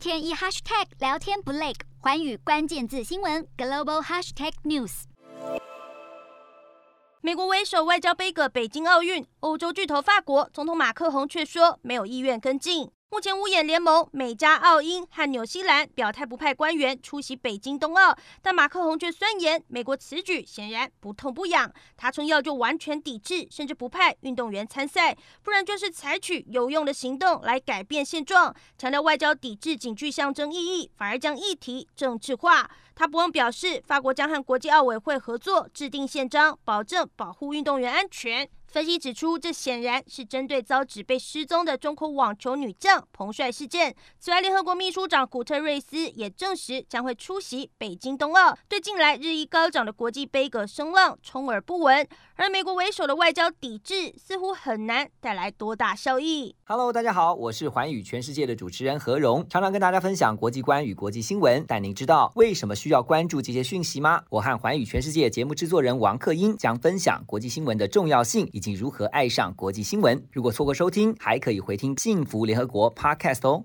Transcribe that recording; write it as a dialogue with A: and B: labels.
A: 天一 hashtag 聊天不累，环宇关键字新闻 global hashtag news。
B: 美国为首外交杯葛北京奥运，欧洲巨头法国总统马克宏却说没有意愿跟进。目前五眼联盟美加澳英和纽西兰表态不派官员出席北京冬奥，但马克宏却酸言美国此举显然不痛不痒。他称要就完全抵制，甚至不派运动员参赛，不然就是采取有用的行动来改变现状。强调外交抵制仅具象征意义，反而将议题政治化。他不忘表示，法国将和国际奥委会合作制定宪章，保证保护运动员安全。分析指出，这显然是针对遭指被失踪的中国网球女将彭帅事件。此外，联合国秘书长古特瑞斯也证实将会出席北京冬奥，对近来日益高涨的国际杯葛声浪充耳不闻。而美国为首的外交抵制，似乎很难带来多大效益。
C: Hello，大家好，我是寰宇全世界的主持人何荣，常常跟大家分享国际观与国际新闻。但您知道为什么需要关注这些讯息吗？我和寰宇全世界节目制作人王克英将分享国际新闻的重要性。以及如何爱上国际新闻？如果错过收听，还可以回听《幸福联合国》Podcast 哦。